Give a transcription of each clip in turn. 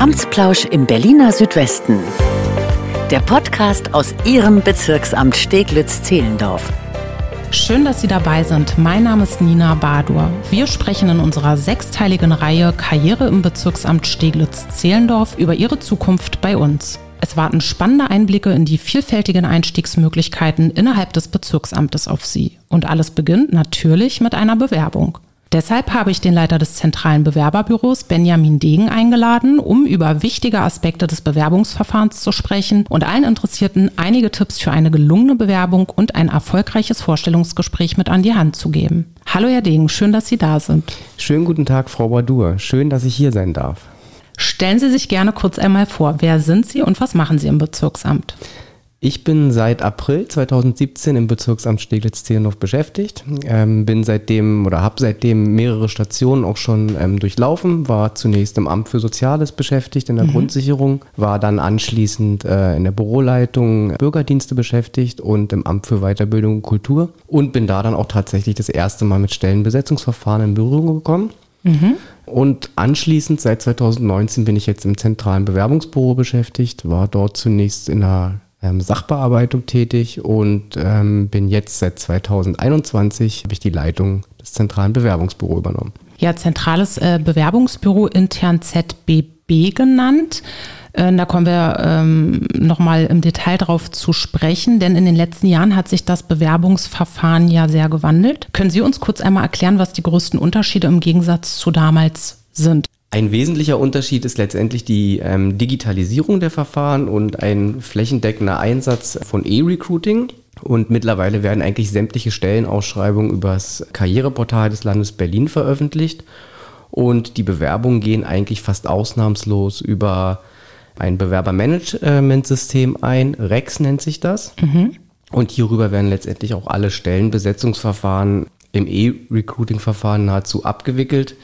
Amtsplausch im Berliner Südwesten. Der Podcast aus Ihrem Bezirksamt Steglitz-Zehlendorf. Schön, dass Sie dabei sind. Mein Name ist Nina Badur. Wir sprechen in unserer sechsteiligen Reihe Karriere im Bezirksamt Steglitz-Zehlendorf über Ihre Zukunft bei uns. Es warten spannende Einblicke in die vielfältigen Einstiegsmöglichkeiten innerhalb des Bezirksamtes auf Sie. Und alles beginnt natürlich mit einer Bewerbung. Deshalb habe ich den Leiter des zentralen Bewerberbüros Benjamin Degen eingeladen, um über wichtige Aspekte des Bewerbungsverfahrens zu sprechen und allen Interessierten einige Tipps für eine gelungene Bewerbung und ein erfolgreiches Vorstellungsgespräch mit an die Hand zu geben. Hallo Herr Degen, schön, dass Sie da sind. Schönen guten Tag, Frau Badur. Schön, dass ich hier sein darf. Stellen Sie sich gerne kurz einmal vor. Wer sind Sie und was machen Sie im Bezirksamt? Ich bin seit April 2017 im Bezirksamt Steglitz-Zehlendorf beschäftigt. Ähm, bin seitdem oder habe seitdem mehrere Stationen auch schon ähm, durchlaufen. War zunächst im Amt für Soziales beschäftigt, in der mhm. Grundsicherung. War dann anschließend äh, in der Büroleitung Bürgerdienste beschäftigt und im Amt für Weiterbildung und Kultur. Und bin da dann auch tatsächlich das erste Mal mit Stellenbesetzungsverfahren in Berührung gekommen. Mhm. Und anschließend, seit 2019, bin ich jetzt im zentralen Bewerbungsbüro beschäftigt, war dort zunächst in der ähm, Sachbearbeitung tätig und ähm, bin jetzt seit 2021 habe ich die Leitung des zentralen Bewerbungsbüros übernommen. Ja, zentrales äh, Bewerbungsbüro intern ZBB genannt. Äh, da kommen wir ähm, nochmal im Detail drauf zu sprechen, denn in den letzten Jahren hat sich das Bewerbungsverfahren ja sehr gewandelt. Können Sie uns kurz einmal erklären, was die größten Unterschiede im Gegensatz zu damals sind? Ein wesentlicher Unterschied ist letztendlich die ähm, Digitalisierung der Verfahren und ein flächendeckender Einsatz von E-Recruiting. Und mittlerweile werden eigentlich sämtliche Stellenausschreibungen übers Karriereportal des Landes Berlin veröffentlicht. Und die Bewerbungen gehen eigentlich fast ausnahmslos über ein Bewerbermanagementsystem ein. REX nennt sich das. Mhm. Und hierüber werden letztendlich auch alle Stellenbesetzungsverfahren im E-Recruiting-Verfahren nahezu abgewickelt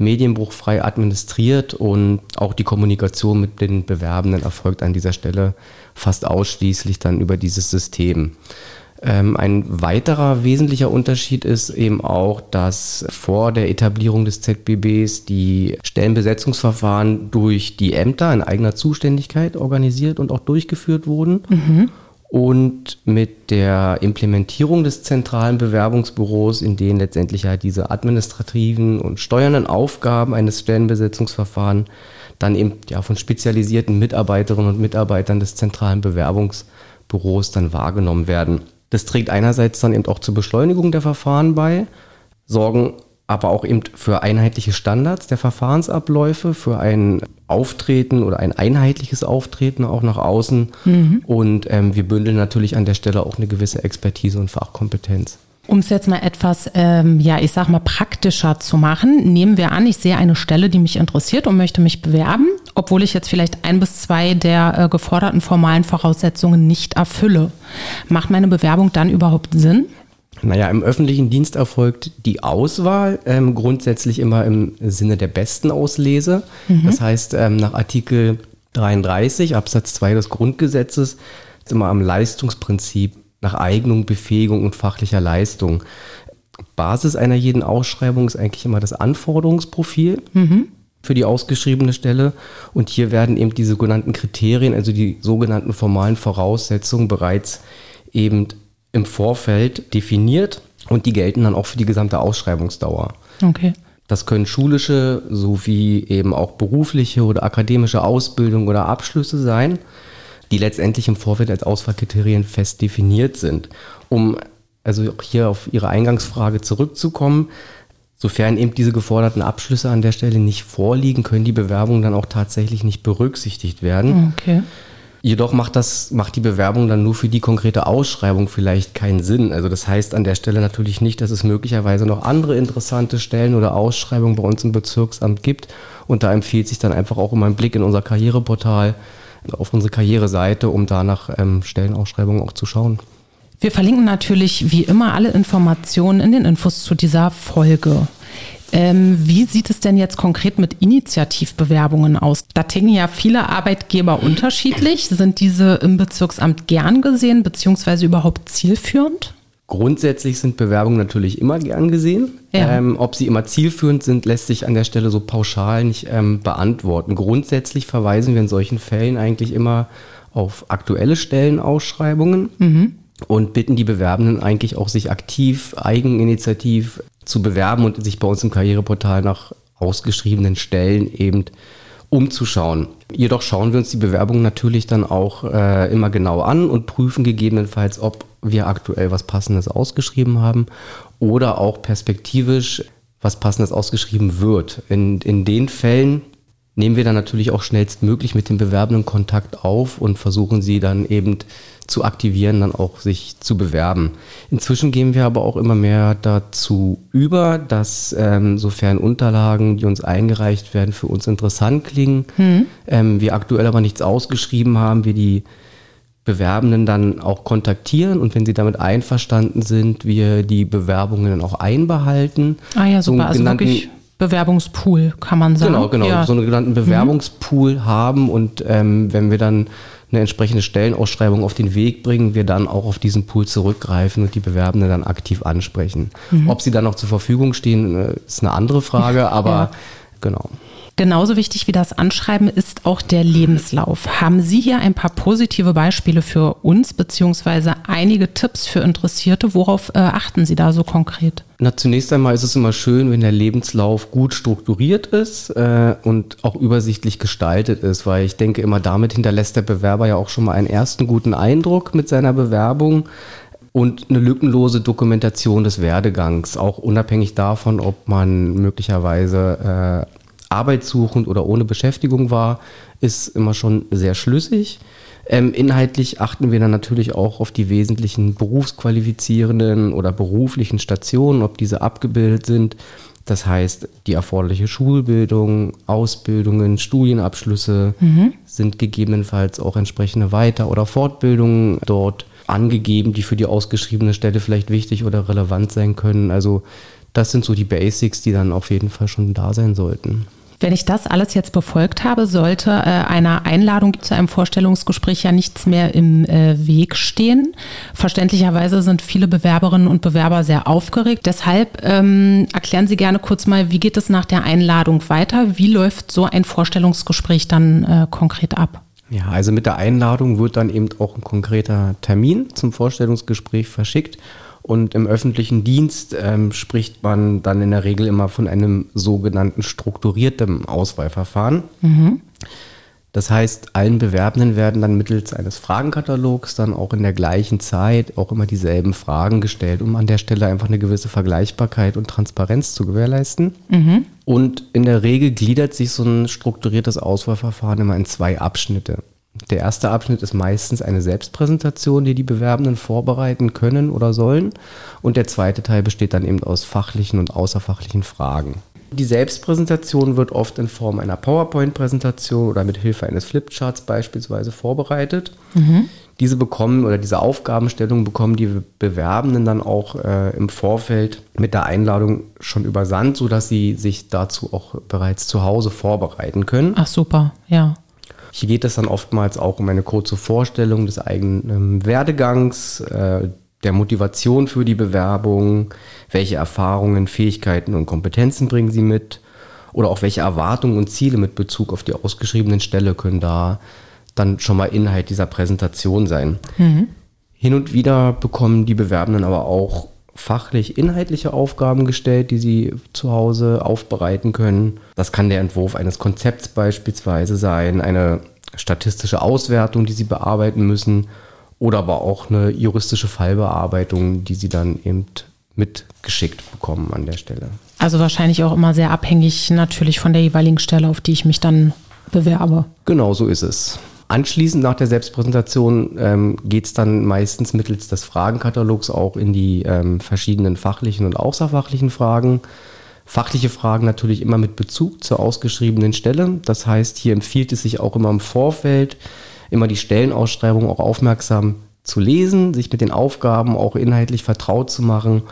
medienbruchfrei administriert und auch die Kommunikation mit den Bewerbenden erfolgt an dieser Stelle fast ausschließlich dann über dieses System. Ähm, ein weiterer wesentlicher Unterschied ist eben auch, dass vor der Etablierung des ZBBs die Stellenbesetzungsverfahren durch die Ämter in eigener Zuständigkeit organisiert und auch durchgeführt wurden. Mhm. Und mit der Implementierung des zentralen Bewerbungsbüros, in denen letztendlich halt diese administrativen und steuernden Aufgaben eines Stellenbesetzungsverfahrens dann eben ja von spezialisierten Mitarbeiterinnen und Mitarbeitern des zentralen Bewerbungsbüros dann wahrgenommen werden. Das trägt einerseits dann eben auch zur Beschleunigung der Verfahren bei, sorgen aber auch eben für einheitliche Standards der Verfahrensabläufe, für ein Auftreten oder ein einheitliches Auftreten auch nach außen. Mhm. Und ähm, wir bündeln natürlich an der Stelle auch eine gewisse Expertise und Fachkompetenz. Um es jetzt mal etwas, ähm, ja, ich sag mal, praktischer zu machen, nehmen wir an, ich sehe eine Stelle, die mich interessiert und möchte mich bewerben, obwohl ich jetzt vielleicht ein bis zwei der äh, geforderten formalen Voraussetzungen nicht erfülle. Macht meine Bewerbung dann überhaupt Sinn? Naja, im öffentlichen Dienst erfolgt die Auswahl ähm, grundsätzlich immer im Sinne der besten Auslese. Mhm. Das heißt, ähm, nach Artikel 33 Absatz 2 des Grundgesetzes ist immer am Leistungsprinzip nach Eignung, Befähigung und fachlicher Leistung. Basis einer jeden Ausschreibung ist eigentlich immer das Anforderungsprofil. Mhm für die ausgeschriebene Stelle. Und hier werden eben die sogenannten Kriterien, also die sogenannten formalen Voraussetzungen bereits eben im Vorfeld definiert und die gelten dann auch für die gesamte Ausschreibungsdauer. Okay. Das können schulische sowie eben auch berufliche oder akademische Ausbildung oder Abschlüsse sein, die letztendlich im Vorfeld als Auswahlkriterien fest definiert sind. Um also hier auf Ihre Eingangsfrage zurückzukommen, sofern eben diese geforderten Abschlüsse an der Stelle nicht vorliegen, können die Bewerbungen dann auch tatsächlich nicht berücksichtigt werden. Okay. Jedoch macht das, macht die Bewerbung dann nur für die konkrete Ausschreibung vielleicht keinen Sinn. Also das heißt an der Stelle natürlich nicht, dass es möglicherweise noch andere interessante Stellen oder Ausschreibungen bei uns im Bezirksamt gibt. Und da empfiehlt sich dann einfach auch immer ein Blick in unser Karriereportal auf unsere Karriereseite, um da nach ähm, Stellenausschreibungen auch zu schauen. Wir verlinken natürlich wie immer alle Informationen in den Infos zu dieser Folge. Ähm, wie sieht es denn jetzt konkret mit Initiativbewerbungen aus? Da ticken ja viele Arbeitgeber unterschiedlich. Sind diese im Bezirksamt gern gesehen, beziehungsweise überhaupt zielführend? Grundsätzlich sind Bewerbungen natürlich immer gern gesehen. Ja. Ähm, ob sie immer zielführend sind, lässt sich an der Stelle so pauschal nicht ähm, beantworten. Grundsätzlich verweisen wir in solchen Fällen eigentlich immer auf aktuelle Stellenausschreibungen mhm. und bitten die Bewerbenden eigentlich auch, sich aktiv, eigeninitiativ zu bewerben und sich bei uns im Karriereportal nach ausgeschriebenen Stellen eben umzuschauen. Jedoch schauen wir uns die Bewerbungen natürlich dann auch äh, immer genau an und prüfen gegebenenfalls, ob wir aktuell was Passendes ausgeschrieben haben oder auch perspektivisch was Passendes ausgeschrieben wird. In, in den Fällen nehmen wir dann natürlich auch schnellstmöglich mit den Bewerbenden Kontakt auf und versuchen sie dann eben zu aktivieren, dann auch sich zu bewerben. Inzwischen gehen wir aber auch immer mehr dazu über, dass ähm, sofern Unterlagen, die uns eingereicht werden, für uns interessant klingen, hm. ähm, wir aktuell aber nichts ausgeschrieben haben, wir die Bewerbenden dann auch kontaktieren und wenn sie damit einverstanden sind, wir die Bewerbungen dann auch einbehalten. Ah ja, super. So also wirklich Bewerbungspool, kann man sagen. Genau, genau. Ja. So einen genannten Bewerbungspool mhm. haben und ähm, wenn wir dann eine entsprechende Stellenausschreibung auf den Weg bringen, wir dann auch auf diesen Pool zurückgreifen und die Bewerbenden dann aktiv ansprechen. Mhm. Ob sie dann noch zur Verfügung stehen, äh, ist eine andere Frage, aber ja. genau. Genauso wichtig wie das Anschreiben ist auch der Lebenslauf. Haben Sie hier ein paar positive Beispiele für uns beziehungsweise einige Tipps für Interessierte? Worauf äh, achten Sie da so konkret? Na, zunächst einmal ist es immer schön, wenn der Lebenslauf gut strukturiert ist äh, und auch übersichtlich gestaltet ist, weil ich denke immer, damit hinterlässt der Bewerber ja auch schon mal einen ersten guten Eindruck mit seiner Bewerbung und eine lückenlose Dokumentation des Werdegangs, auch unabhängig davon, ob man möglicherweise äh, arbeitssuchend oder ohne Beschäftigung war, ist immer schon sehr schlüssig. Ähm, inhaltlich achten wir dann natürlich auch auf die wesentlichen berufsqualifizierenden oder beruflichen Stationen, ob diese abgebildet sind. Das heißt, die erforderliche Schulbildung, Ausbildungen, Studienabschlüsse mhm. sind gegebenenfalls auch entsprechende Weiter- oder Fortbildungen dort angegeben, die für die ausgeschriebene Stelle vielleicht wichtig oder relevant sein können. Also das sind so die Basics, die dann auf jeden Fall schon da sein sollten. Wenn ich das alles jetzt befolgt habe, sollte äh, einer Einladung zu einem Vorstellungsgespräch ja nichts mehr im äh, Weg stehen. Verständlicherweise sind viele Bewerberinnen und Bewerber sehr aufgeregt. Deshalb ähm, erklären Sie gerne kurz mal, wie geht es nach der Einladung weiter? Wie läuft so ein Vorstellungsgespräch dann äh, konkret ab? Ja, also mit der Einladung wird dann eben auch ein konkreter Termin zum Vorstellungsgespräch verschickt. Und im öffentlichen Dienst ähm, spricht man dann in der Regel immer von einem sogenannten strukturierten Auswahlverfahren. Mhm. Das heißt, allen Bewerbenden werden dann mittels eines Fragenkatalogs dann auch in der gleichen Zeit auch immer dieselben Fragen gestellt, um an der Stelle einfach eine gewisse Vergleichbarkeit und Transparenz zu gewährleisten. Mhm. Und in der Regel gliedert sich so ein strukturiertes Auswahlverfahren immer in zwei Abschnitte. Der erste Abschnitt ist meistens eine Selbstpräsentation, die die Bewerbenden vorbereiten können oder sollen. Und der zweite Teil besteht dann eben aus fachlichen und außerfachlichen Fragen. Die Selbstpräsentation wird oft in Form einer PowerPoint-Präsentation oder mit Hilfe eines Flipcharts beispielsweise vorbereitet. Mhm. Diese bekommen oder diese Aufgabenstellung bekommen die Bewerbenden dann auch äh, im Vorfeld mit der Einladung schon übersandt, sodass sie sich dazu auch bereits zu Hause vorbereiten können. Ach super, ja. Hier geht es dann oftmals auch um eine kurze Vorstellung des eigenen Werdegangs, äh, der Motivation für die Bewerbung, welche Erfahrungen, Fähigkeiten und Kompetenzen bringen sie mit oder auch welche Erwartungen und Ziele mit Bezug auf die ausgeschriebenen Stelle können da dann schon mal Inhalt dieser Präsentation sein. Mhm. Hin und wieder bekommen die Bewerbenden aber auch fachlich inhaltliche Aufgaben gestellt, die sie zu Hause aufbereiten können. Das kann der Entwurf eines Konzepts beispielsweise sein, eine statistische Auswertung, die sie bearbeiten müssen oder aber auch eine juristische Fallbearbeitung, die sie dann eben mitgeschickt bekommen an der Stelle. Also wahrscheinlich auch immer sehr abhängig natürlich von der jeweiligen Stelle, auf die ich mich dann bewerbe. Genau so ist es. Anschließend nach der Selbstpräsentation ähm, geht es dann meistens mittels des Fragenkatalogs auch in die ähm, verschiedenen fachlichen und außerfachlichen Fragen. Fachliche Fragen natürlich immer mit Bezug zur ausgeschriebenen Stelle. Das heißt, hier empfiehlt es sich auch immer im Vorfeld, immer die Stellenausschreibung auch aufmerksam zu lesen, sich mit den Aufgaben auch inhaltlich vertraut zu machen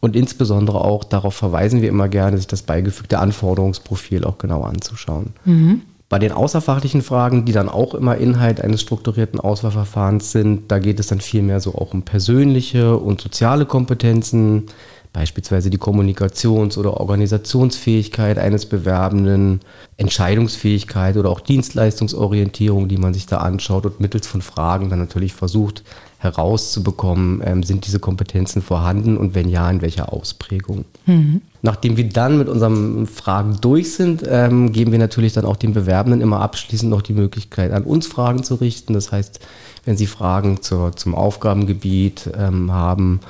und insbesondere auch darauf verweisen wir immer gerne, sich das beigefügte Anforderungsprofil auch genau anzuschauen. Mhm. Bei den außerfachlichen Fragen, die dann auch immer Inhalt eines strukturierten Auswahlverfahrens sind, da geht es dann vielmehr so auch um persönliche und soziale Kompetenzen, beispielsweise die Kommunikations- oder Organisationsfähigkeit eines Bewerbenden, Entscheidungsfähigkeit oder auch Dienstleistungsorientierung, die man sich da anschaut und mittels von Fragen dann natürlich versucht herauszubekommen, ähm, sind diese Kompetenzen vorhanden und wenn ja, in welcher Ausprägung. Mhm. Nachdem wir dann mit unseren Fragen durch sind, ähm, geben wir natürlich dann auch den Bewerbenden immer abschließend noch die Möglichkeit, an uns Fragen zu richten. Das heißt, wenn sie Fragen zur, zum Aufgabengebiet ähm, haben,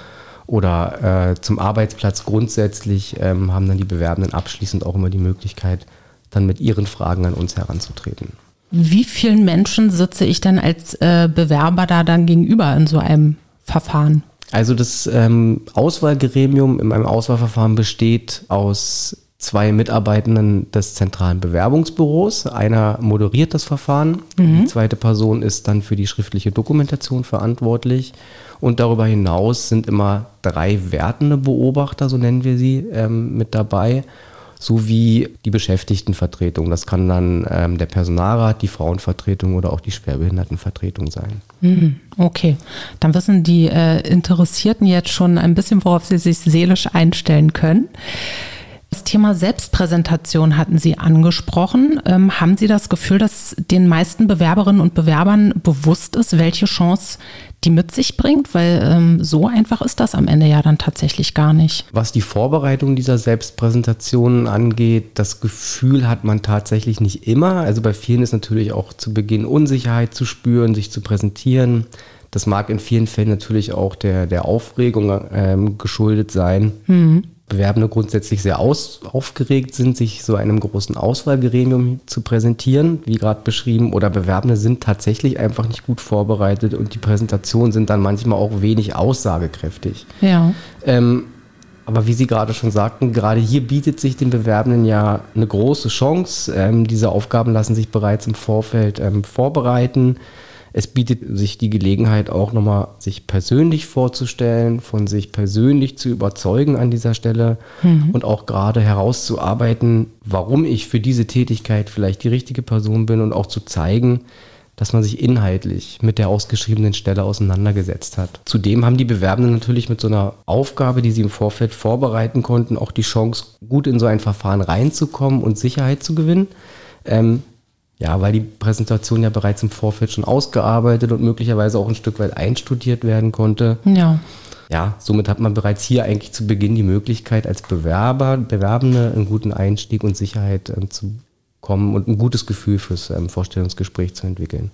oder äh, zum Arbeitsplatz grundsätzlich ähm, haben dann die Bewerbenden abschließend auch immer die Möglichkeit, dann mit ihren Fragen an uns heranzutreten. Wie vielen Menschen sitze ich dann als äh, Bewerber da dann gegenüber in so einem Verfahren? Also das ähm, Auswahlgremium in einem Auswahlverfahren besteht aus zwei Mitarbeitenden des zentralen Bewerbungsbüros. Einer moderiert das Verfahren, mhm. die zweite Person ist dann für die schriftliche Dokumentation verantwortlich. Und darüber hinaus sind immer drei wertende Beobachter, so nennen wir sie, ähm, mit dabei, sowie die Beschäftigtenvertretung. Das kann dann ähm, der Personalrat, die Frauenvertretung oder auch die Schwerbehindertenvertretung sein. Mhm. Okay, dann wissen die äh, Interessierten jetzt schon ein bisschen, worauf sie sich seelisch einstellen können. Das Thema Selbstpräsentation hatten Sie angesprochen. Ähm, haben Sie das Gefühl, dass den meisten Bewerberinnen und Bewerbern bewusst ist, welche Chance die mit sich bringt? Weil ähm, so einfach ist das am Ende ja dann tatsächlich gar nicht. Was die Vorbereitung dieser Selbstpräsentationen angeht, das Gefühl hat man tatsächlich nicht immer. Also bei vielen ist natürlich auch zu Beginn Unsicherheit zu spüren, sich zu präsentieren. Das mag in vielen Fällen natürlich auch der, der Aufregung ähm, geschuldet sein. Mhm. Bewerbende grundsätzlich sehr aus, aufgeregt sind, sich so einem großen Auswahlgremium zu präsentieren, wie gerade beschrieben, oder Bewerbende sind tatsächlich einfach nicht gut vorbereitet und die Präsentationen sind dann manchmal auch wenig aussagekräftig. Ja. Ähm, aber wie Sie gerade schon sagten, gerade hier bietet sich den Bewerbenden ja eine große Chance. Ähm, diese Aufgaben lassen sich bereits im Vorfeld ähm, vorbereiten. Es bietet sich die Gelegenheit auch nochmal, sich persönlich vorzustellen, von sich persönlich zu überzeugen an dieser Stelle mhm. und auch gerade herauszuarbeiten, warum ich für diese Tätigkeit vielleicht die richtige Person bin und auch zu zeigen, dass man sich inhaltlich mit der ausgeschriebenen Stelle auseinandergesetzt hat. Zudem haben die Bewerbenden natürlich mit so einer Aufgabe, die sie im Vorfeld vorbereiten konnten, auch die Chance, gut in so ein Verfahren reinzukommen und Sicherheit zu gewinnen. Ähm, ja, weil die Präsentation ja bereits im Vorfeld schon ausgearbeitet und möglicherweise auch ein Stück weit einstudiert werden konnte. Ja. Ja, somit hat man bereits hier eigentlich zu Beginn die Möglichkeit, als Bewerber, Bewerbende einen guten Einstieg und Sicherheit ähm, zu kommen und ein gutes Gefühl fürs ähm, Vorstellungsgespräch zu entwickeln.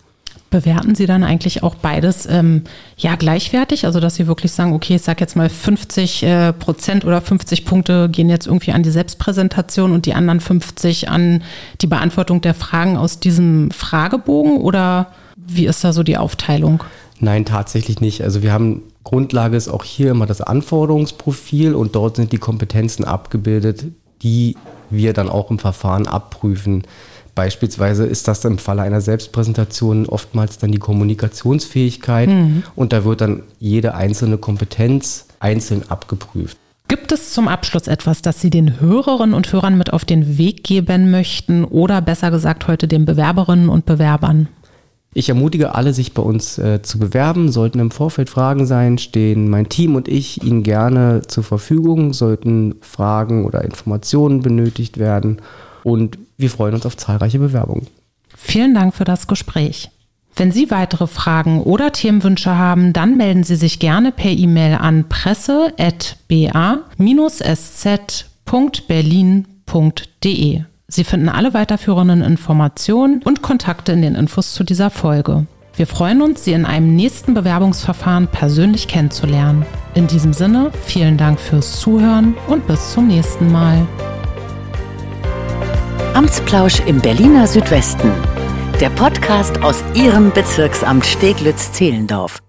Bewerten Sie dann eigentlich auch beides ähm, ja gleichwertig? Also dass Sie wirklich sagen, okay, ich sage jetzt mal 50 äh, Prozent oder 50 Punkte gehen jetzt irgendwie an die Selbstpräsentation und die anderen 50 an die Beantwortung der Fragen aus diesem Fragebogen oder wie ist da so die Aufteilung? Nein, tatsächlich nicht. Also wir haben Grundlage ist auch hier immer das Anforderungsprofil und dort sind die Kompetenzen abgebildet, die wir dann auch im Verfahren abprüfen. Beispielsweise ist das im Falle einer Selbstpräsentation oftmals dann die Kommunikationsfähigkeit mhm. und da wird dann jede einzelne Kompetenz einzeln abgeprüft. Gibt es zum Abschluss etwas, das Sie den Hörerinnen und Hörern mit auf den Weg geben möchten oder besser gesagt heute den Bewerberinnen und Bewerbern? Ich ermutige alle, sich bei uns äh, zu bewerben. Sollten im Vorfeld Fragen sein, stehen mein Team und ich Ihnen gerne zur Verfügung. Sollten Fragen oder Informationen benötigt werden. Und wir freuen uns auf zahlreiche Bewerbungen. Vielen Dank für das Gespräch. Wenn Sie weitere Fragen oder Themenwünsche haben, dann melden Sie sich gerne per E-Mail an presse.ba-sz.berlin.de. Sie finden alle weiterführenden Informationen und Kontakte in den Infos zu dieser Folge. Wir freuen uns, Sie in einem nächsten Bewerbungsverfahren persönlich kennenzulernen. In diesem Sinne, vielen Dank fürs Zuhören und bis zum nächsten Mal. Amtsplausch im Berliner Südwesten. Der Podcast aus Ihrem Bezirksamt Steglitz-Zehlendorf.